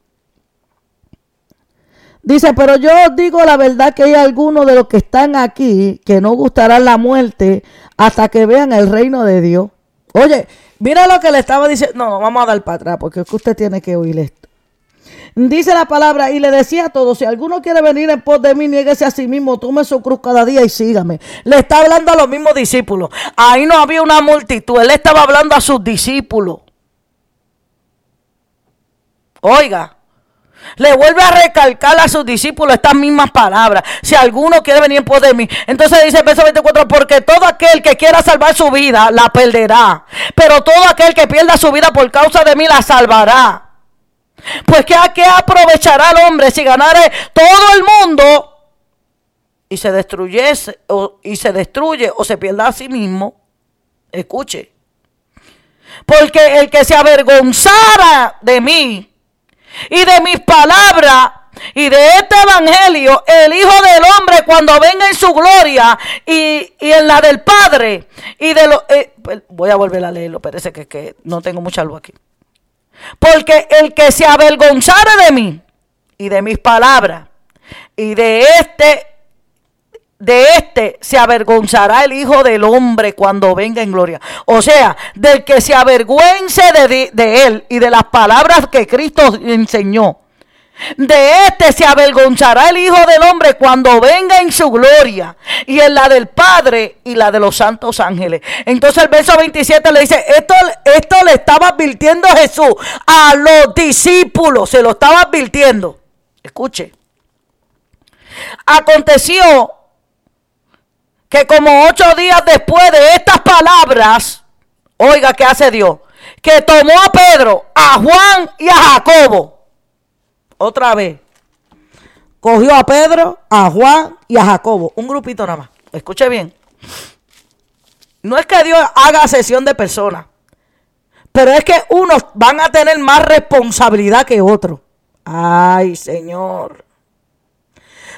Dice, pero yo digo la verdad que hay algunos de los que están aquí que no gustarán la muerte hasta que vean el reino de Dios. Oye, mira lo que le estaba diciendo. No, vamos a dar para atrás porque es que usted tiene que oír esto. Dice la palabra y le decía a todos, si alguno quiere venir en pos de mí, niéguese a sí mismo, tome su cruz cada día y sígame. Le está hablando a los mismos discípulos. Ahí no había una multitud, él estaba hablando a sus discípulos. Oiga, le vuelve a recalcar a sus discípulos estas mismas palabras. Si alguno quiere venir por de mí. Entonces dice el verso 24, porque todo aquel que quiera salvar su vida, la perderá. Pero todo aquel que pierda su vida por causa de mí, la salvará. Pues ¿qué, qué aprovechará el hombre si ganare todo el mundo y se destruyese o, y se destruye o se pierda a sí mismo? Escuche. Porque el que se avergonzara de mí, y de mis palabras y de este evangelio, el Hijo del Hombre cuando venga en su gloria y, en la del Padre y de lo... Eh, pues, voy a volver a leerlo, parece que, que no tengo mucha luz aquí. Porque el que se avergonzara de mí y de mis palabras y de este de este se avergonzará el Hijo del Hombre cuando venga en gloria. O sea, del que se avergüence de, él y de las palabras que Cristo enseñó. De este se avergonzará el Hijo del Hombre cuando venga en su gloria y en la del Padre y la de los santos ángeles. Entonces el verso 27 le dice, esto, esto le estaba advirtiendo Jesús a los discípulos, se lo estaba advirtiendo. Escuche. Aconteció que como ocho días después de estas palabras, oiga, ¿qué hace Dios? Que tomó a Pedro, a Juan y a Jacobo. Otra vez. Cogió a Pedro, a Juan y a Jacobo. Un grupito nada más. Escuche bien. No es que Dios haga sesión de personas. Pero es que unos van a tener más responsabilidad que otros. Ay, Señor.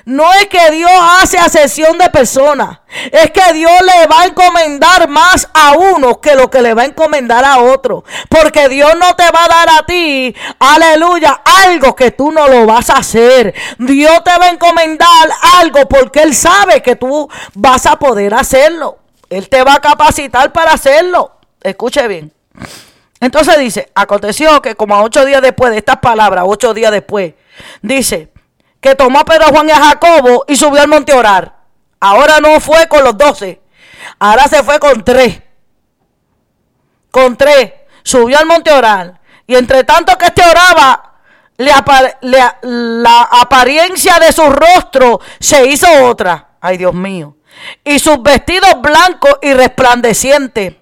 No es que Dios hace asesión de personas. Es que Dios le va a encomendar más a uno que lo que le va a encomendar a otro. Porque Dios no te va a dar a ti, aleluya, algo que tú no lo vas a hacer. Dios te va a encomendar algo porque Él sabe que tú vas a poder hacerlo. Él te va a capacitar para hacerlo. Escuche bien. Entonces dice, aconteció que como ocho días después de estas palabras, ocho días después, dice, que tomó a Pedro, Juan y a Jacobo y subió al monte a orar. Ahora no fue con los doce, ahora se fue con tres. Con tres, subió al monte a orar. Y entre tanto que este oraba, la apariencia de su rostro se hizo otra. Ay, Dios mío. Y sus vestidos blancos y resplandecientes.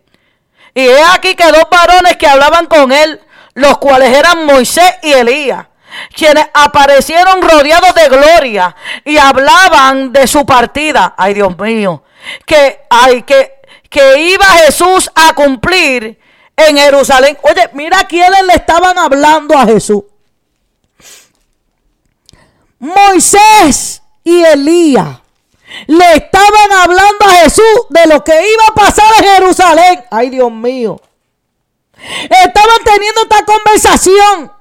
Y he aquí que dos varones que hablaban con él, los cuales eran Moisés y Elías, quienes aparecieron rodeados de gloria y hablaban de su partida. Ay, Dios mío, que hay que que iba Jesús a cumplir en Jerusalén. Oye, mira quiénes le estaban hablando a Jesús. Moisés y Elías le estaban hablando a Jesús de lo que iba a pasar en Jerusalén. Ay, Dios mío. Estaban teniendo esta conversación.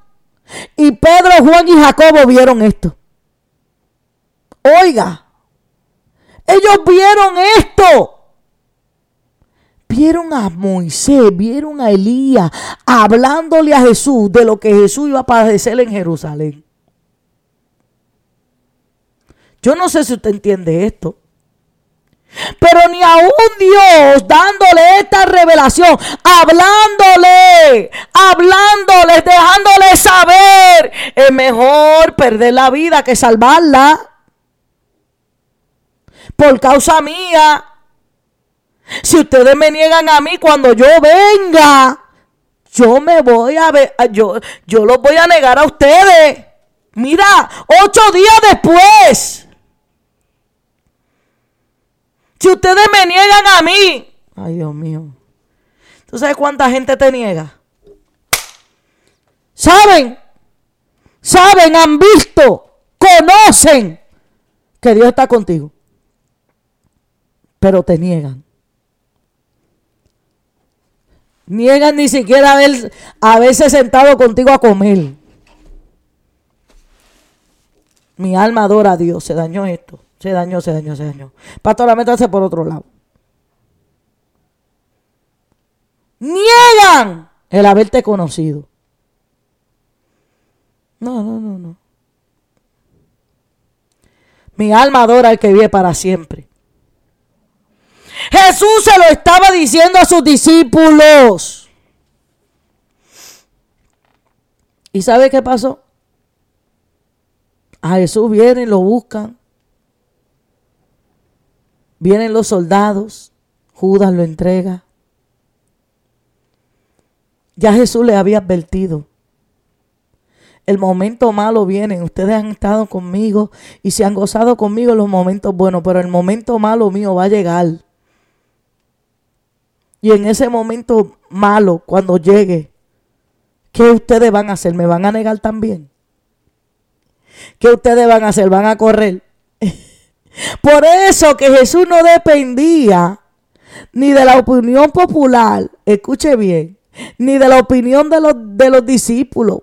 Y Pedro, Juan y Jacobo vieron esto. Oiga, ellos vieron esto. Vieron a Moisés, vieron a Elías hablándole a Jesús de lo que Jesús iba a padecer en Jerusalén. Yo no sé si usted entiende esto. Pero ni aún Dios dándole esta revelación, hablándole, hablándoles, dejándole saber, es mejor perder la vida que salvarla. Por causa mía. Si ustedes me niegan a mí cuando yo venga, yo me voy a ver, yo, yo los voy a negar a ustedes. Mira, ocho días después. Si ustedes me niegan a mí. Ay, Dios mío. ¿Tú sabes cuánta gente te niega? ¿Saben? ¿Saben? Han visto. Conocen que Dios está contigo. Pero te niegan. Niegan ni siquiera haber, haberse sentado contigo a comer. Mi alma adora a Dios. Se dañó esto. Se dañó, se dañó, se dañó. Pastora, métase por otro lado. Niegan el haberte conocido. No, no, no, no. Mi alma adora al que vive para siempre. Jesús se lo estaba diciendo a sus discípulos. ¿Y sabe qué pasó? A Jesús vienen, lo buscan. Vienen los soldados, Judas lo entrega. Ya Jesús le había advertido. El momento malo viene. Ustedes han estado conmigo y se han gozado conmigo los momentos buenos, pero el momento malo mío va a llegar. Y en ese momento malo, cuando llegue, ¿qué ustedes van a hacer? ¿Me van a negar también? ¿Qué ustedes van a hacer? ¿Van a correr? Por eso que Jesús no dependía ni de la opinión popular, escuche bien, ni de la opinión de los, de los discípulos.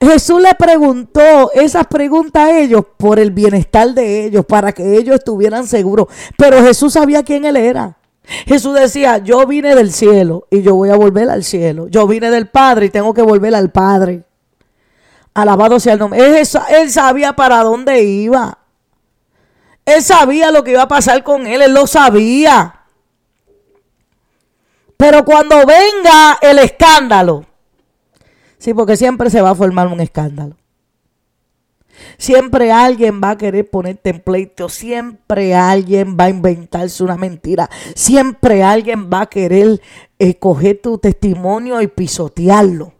Jesús le preguntó esas preguntas a ellos por el bienestar de ellos, para que ellos estuvieran seguros. Pero Jesús sabía quién él era. Jesús decía, yo vine del cielo y yo voy a volver al cielo. Yo vine del Padre y tengo que volver al Padre. Alabado sea el nombre. Él, él sabía para dónde iba. Él sabía lo que iba a pasar con él, él lo sabía. Pero cuando venga el escándalo, sí, porque siempre se va a formar un escándalo. Siempre alguien va a querer poner templeito, siempre alguien va a inventarse una mentira, siempre alguien va a querer escoger tu testimonio y pisotearlo.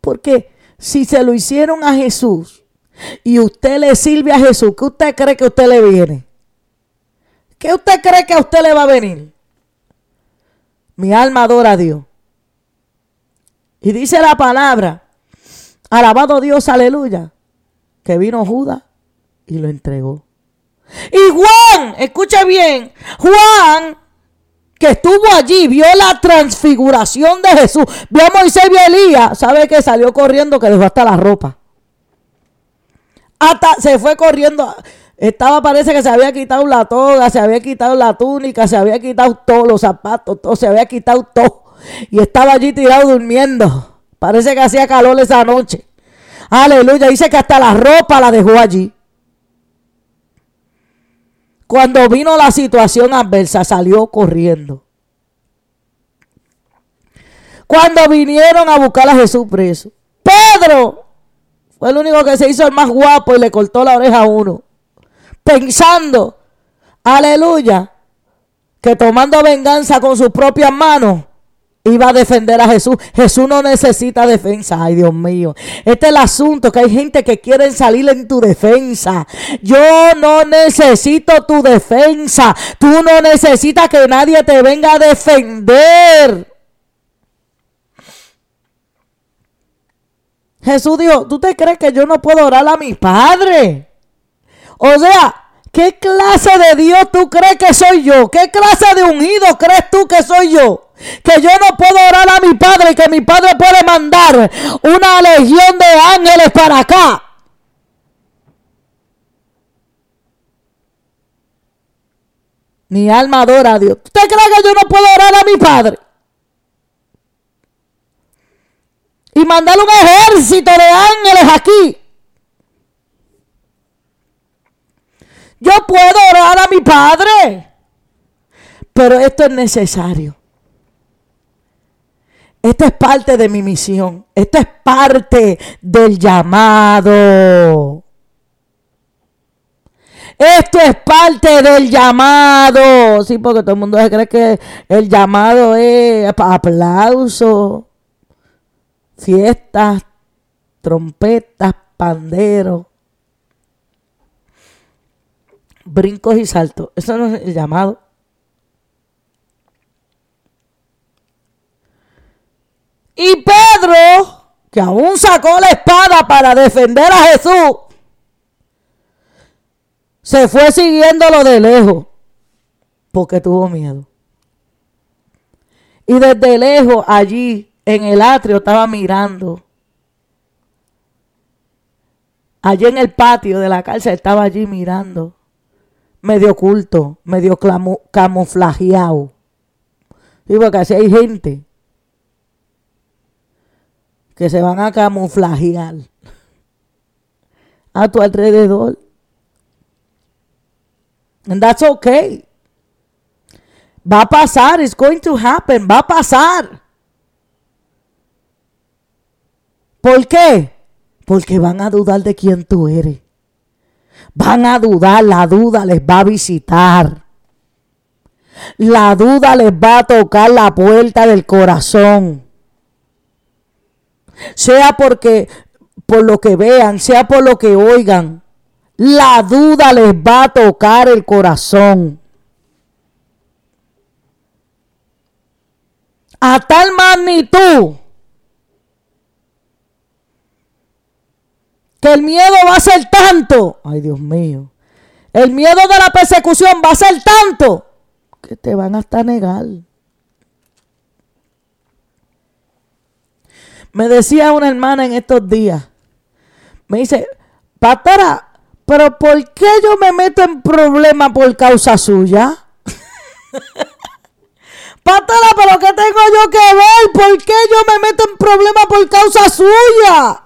Porque si se lo hicieron a Jesús, y usted le sirve a Jesús, ¿qué usted cree que usted le viene? ¿Qué usted cree que a usted le va a venir? Mi alma adora a Dios. Y dice la palabra, alabado Dios, aleluya, que vino Judas y lo entregó. Y Juan, escucha bien, Juan que estuvo allí, vio la transfiguración de Jesús, vio a Moisés y a Elías, sabe que salió corriendo que dejó hasta la ropa. Hasta se fue corriendo. Estaba, parece que se había quitado la toga, se había quitado la túnica, se había quitado todos los zapatos, todo, se había quitado todo. Y estaba allí tirado durmiendo. Parece que hacía calor esa noche. Aleluya. Dice que hasta la ropa la dejó allí. Cuando vino la situación adversa, salió corriendo. Cuando vinieron a buscar a Jesús preso, Pedro fue el único que se hizo el más guapo y le cortó la oreja a uno. Pensando, aleluya, que tomando venganza con sus propias manos, iba a defender a Jesús. Jesús no necesita defensa. Ay, Dios mío. Este es el asunto, que hay gente que quiere salir en tu defensa. Yo no necesito tu defensa. Tú no necesitas que nadie te venga a defender. Jesús dijo, ¿tú te crees que yo no puedo orar a mi Padre? O sea, ¿qué clase de Dios tú crees que soy yo? ¿Qué clase de ungido crees tú que soy yo? que yo no puedo orar a mi padre y que mi padre puede mandar una legión de ángeles para acá. Mi alma adora a Dios. ¿Usted cree que yo no puedo orar a mi padre? Y mandar un ejército de ángeles aquí. Yo puedo orar a mi padre. Pero esto es necesario. Esto es parte de mi misión. Esto es parte del llamado. Esto es parte del llamado. Sí, porque todo el mundo cree que el llamado es aplauso, fiestas, trompetas, panderos, brincos y saltos. Eso no es el llamado. Y Pedro, que aún sacó la espada para defender a Jesús, se fue siguiéndolo de lejos porque tuvo miedo. Y desde lejos allí en el atrio estaba mirando. Allí en el patio de la cárcel estaba allí mirando. Medio oculto, medio camuflajeado. Y porque así hay gente que se van a camuflajear a tu alrededor. And that's okay. Va a pasar, it's going to happen, va a pasar. ¿Por qué? Porque van a dudar de quién tú eres. Van a dudar, la duda les va a visitar. La duda les va a tocar la puerta del corazón sea porque por lo que vean, sea por lo que oigan, la duda les va a tocar el corazón. A tal magnitud el miedo va a ser tanto, ay Dios mío, el miedo de la persecución va a ser tanto que te van hasta negar. Me decía una hermana en estos días, me dice, pastora, pero ¿por qué yo me meto en problemas por causa suya? pastora, pero ¿qué tengo yo que ver? ¿Por qué yo me meto en problemas por causa suya?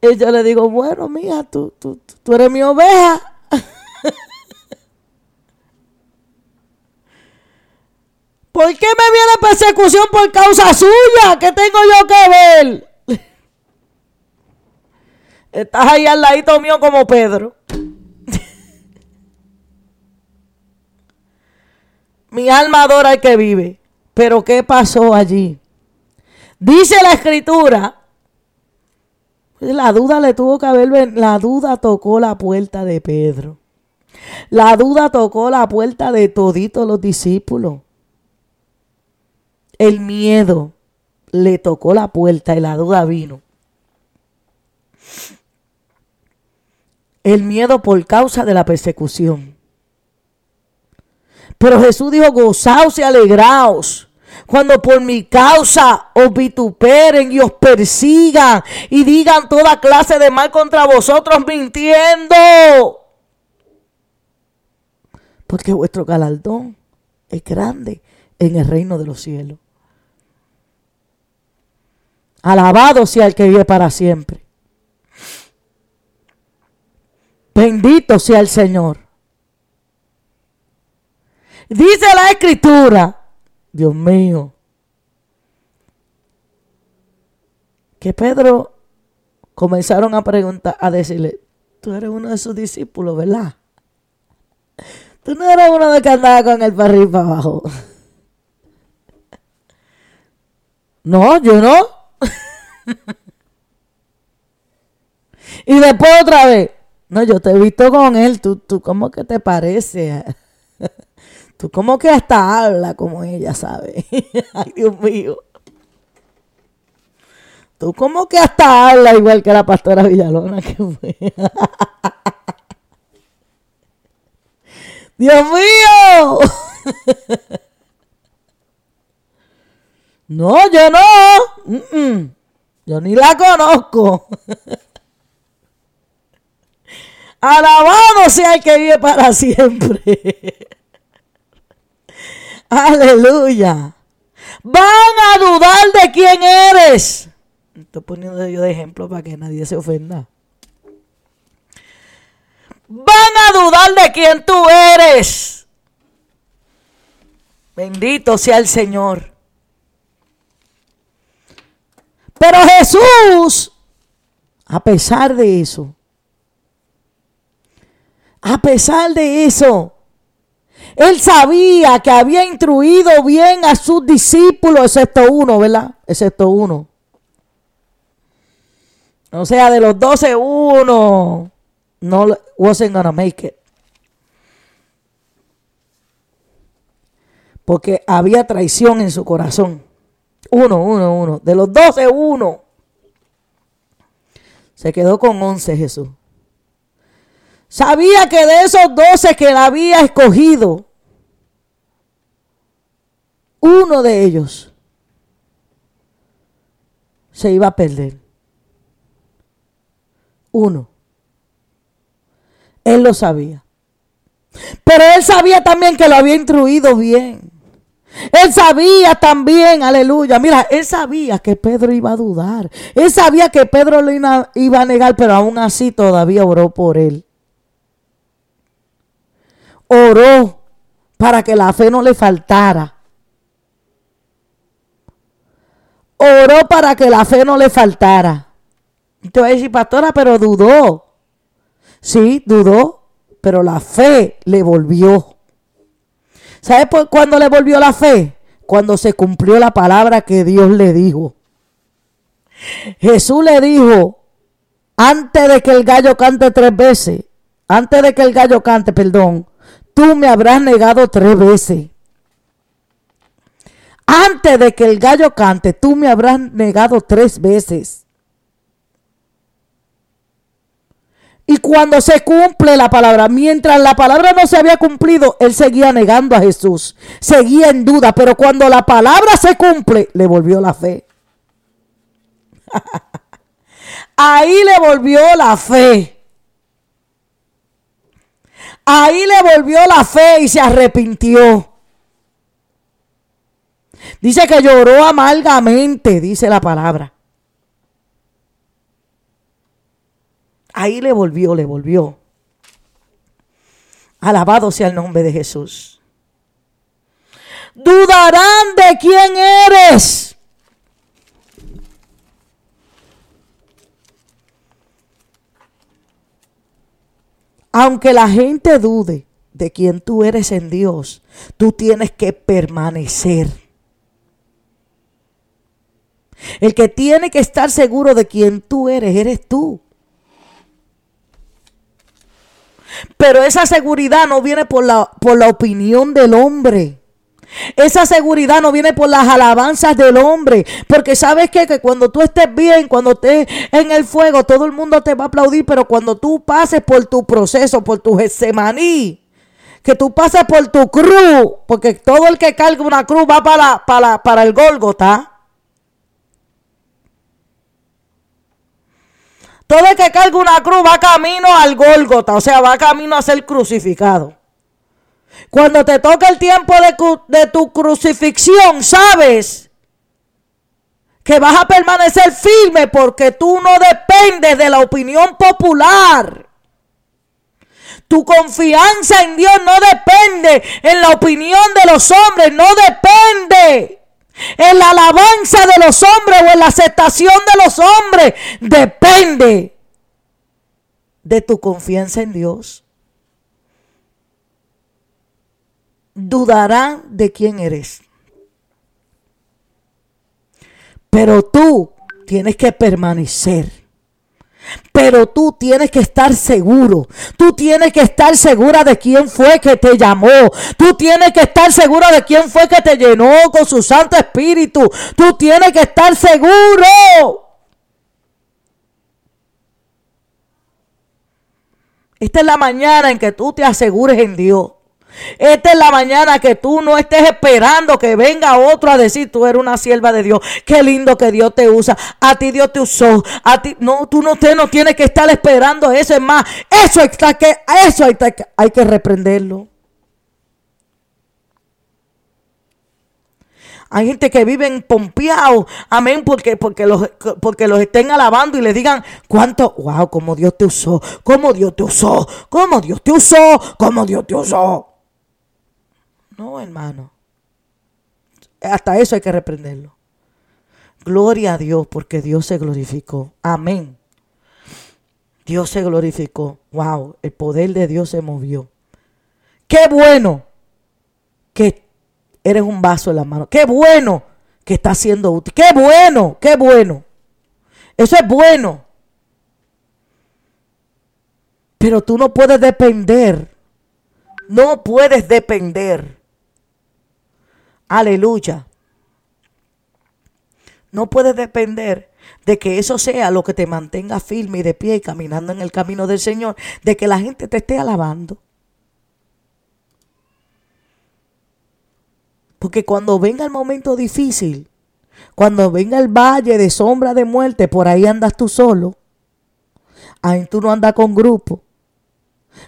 Y yo le digo, bueno, mija, tú, tú, tú eres mi oveja. ¿Por qué me viene persecución por causa suya? ¿Qué tengo yo que ver? Estás ahí al ladito mío como Pedro. Mi alma adora al que vive. Pero ¿qué pasó allí? Dice la escritura. La duda le tuvo que haber. La duda tocó la puerta de Pedro. La duda tocó la puerta de toditos los discípulos. El miedo le tocó la puerta y la duda vino. El miedo por causa de la persecución. Pero Jesús dijo, gozaos y alegraos cuando por mi causa os vituperen y os persigan y digan toda clase de mal contra vosotros mintiendo. Porque vuestro galardón es grande en el reino de los cielos. Alabado sea el que vive para siempre. Bendito sea el Señor. Dice la escritura, Dios mío, que Pedro comenzaron a preguntar, a decirle, tú eres uno de sus discípulos, ¿verdad? Tú no eres uno de que andaba con el para arriba para abajo. No, yo no. y después otra vez. No, yo te he visto con él. Tú, tú, ¿cómo que te parece? Tú, ¿cómo que hasta habla como ella, sabe? Ay, Dios mío. Tú, ¿cómo que hasta habla igual que la pastora Villalona que fue? Dios mío. No, yo no. Yo ni la conozco. Alabado sea el que vive para siempre. Aleluya. Van a dudar de quién eres. Estoy poniendo yo de ejemplo para que nadie se ofenda. Van a dudar de quién tú eres. Bendito sea el Señor. Pero Jesús, a pesar de eso, a pesar de eso, él sabía que había instruido bien a sus discípulos, excepto uno, ¿verdad? Excepto uno. O sea, de los doce, uno no wasn't gonna make it. Porque había traición en su corazón. Uno, uno, uno. De los doce, uno. Se quedó con once Jesús. Sabía que de esos doce que él había escogido, uno de ellos se iba a perder. Uno. Él lo sabía. Pero él sabía también que lo había instruido bien. Él sabía también, aleluya. Mira, él sabía que Pedro iba a dudar. Él sabía que Pedro lo iba a negar, pero aún así todavía oró por él. Oró para que la fe no le faltara. Oró para que la fe no le faltara. Decir, pastora, pero dudó. Sí, dudó, pero la fe le volvió. ¿Sabe por cuándo le volvió la fe? Cuando se cumplió la palabra que Dios le dijo. Jesús le dijo, antes de que el gallo cante tres veces, antes de que el gallo cante, perdón, tú me habrás negado tres veces. Antes de que el gallo cante, tú me habrás negado tres veces. Y cuando se cumple la palabra, mientras la palabra no se había cumplido, él seguía negando a Jesús, seguía en duda, pero cuando la palabra se cumple, le volvió la fe. Ahí le volvió la fe. Ahí le volvió la fe y se arrepintió. Dice que lloró amargamente, dice la palabra. Ahí le volvió, le volvió. Alabado sea el nombre de Jesús. Dudarán de quién eres. Aunque la gente dude de quién tú eres en Dios, tú tienes que permanecer. El que tiene que estar seguro de quién tú eres, eres tú. Pero esa seguridad no viene por la, por la opinión del hombre. Esa seguridad no viene por las alabanzas del hombre. Porque sabes que cuando tú estés bien, cuando estés en el fuego, todo el mundo te va a aplaudir. Pero cuando tú pases por tu proceso, por tu Getsemaní, que tú pases por tu cruz, porque todo el que carga una cruz va para, para, para el Gólgota. Todo el que carga una cruz va camino al Gólgota, o sea, va camino a ser crucificado. Cuando te toca el tiempo de, de tu crucifixión, sabes que vas a permanecer firme porque tú no dependes de la opinión popular. Tu confianza en Dios no depende en la opinión de los hombres, no depende en la alabanza de los hombres o en la aceptación de los hombres. Depende de tu confianza en Dios. dudarán de quién eres. Pero tú tienes que permanecer. Pero tú tienes que estar seguro. Tú tienes que estar segura de quién fue que te llamó. Tú tienes que estar segura de quién fue que te llenó con su Santo Espíritu. Tú tienes que estar seguro. Esta es la mañana en que tú te asegures en Dios. Esta es la mañana que tú no estés esperando que venga otro a decir tú eres una sierva de Dios. Qué lindo que Dios te usa. A ti Dios te usó. A ti no, tú no, te, no tienes que estar esperando eso. Es más, eso, está que, eso hay, hay que reprenderlo. Hay gente que vive pompeados, amén, porque, porque, los, porque los estén alabando y le digan cuánto, wow, como Dios te usó, como Dios te usó, como Dios te usó, como Dios te usó. No, hermano. Hasta eso hay que reprenderlo. Gloria a Dios porque Dios se glorificó. Amén. Dios se glorificó. Wow, el poder de Dios se movió. Qué bueno que eres un vaso en la mano. Qué bueno que está siendo útil. Qué bueno, qué bueno. Eso es bueno. Pero tú no puedes depender. No puedes depender Aleluya. No puedes depender de que eso sea lo que te mantenga firme y de pie y caminando en el camino del Señor, de que la gente te esté alabando. Porque cuando venga el momento difícil, cuando venga el valle de sombra de muerte, por ahí andas tú solo. Ahí tú no andas con grupo.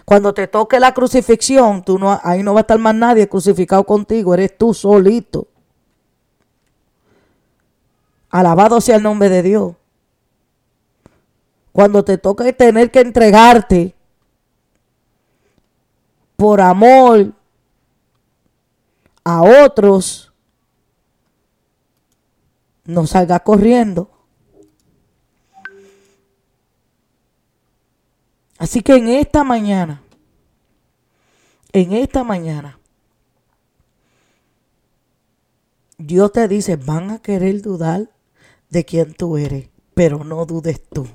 Cuando te toque la crucifixión, tú no, ahí no va a estar más nadie crucificado contigo, eres tú solito. Alabado sea el nombre de Dios. Cuando te toque tener que entregarte por amor a otros, no salgas corriendo. Así que en esta mañana, en esta mañana, Dios te dice, van a querer dudar de quién tú eres, pero no dudes tú.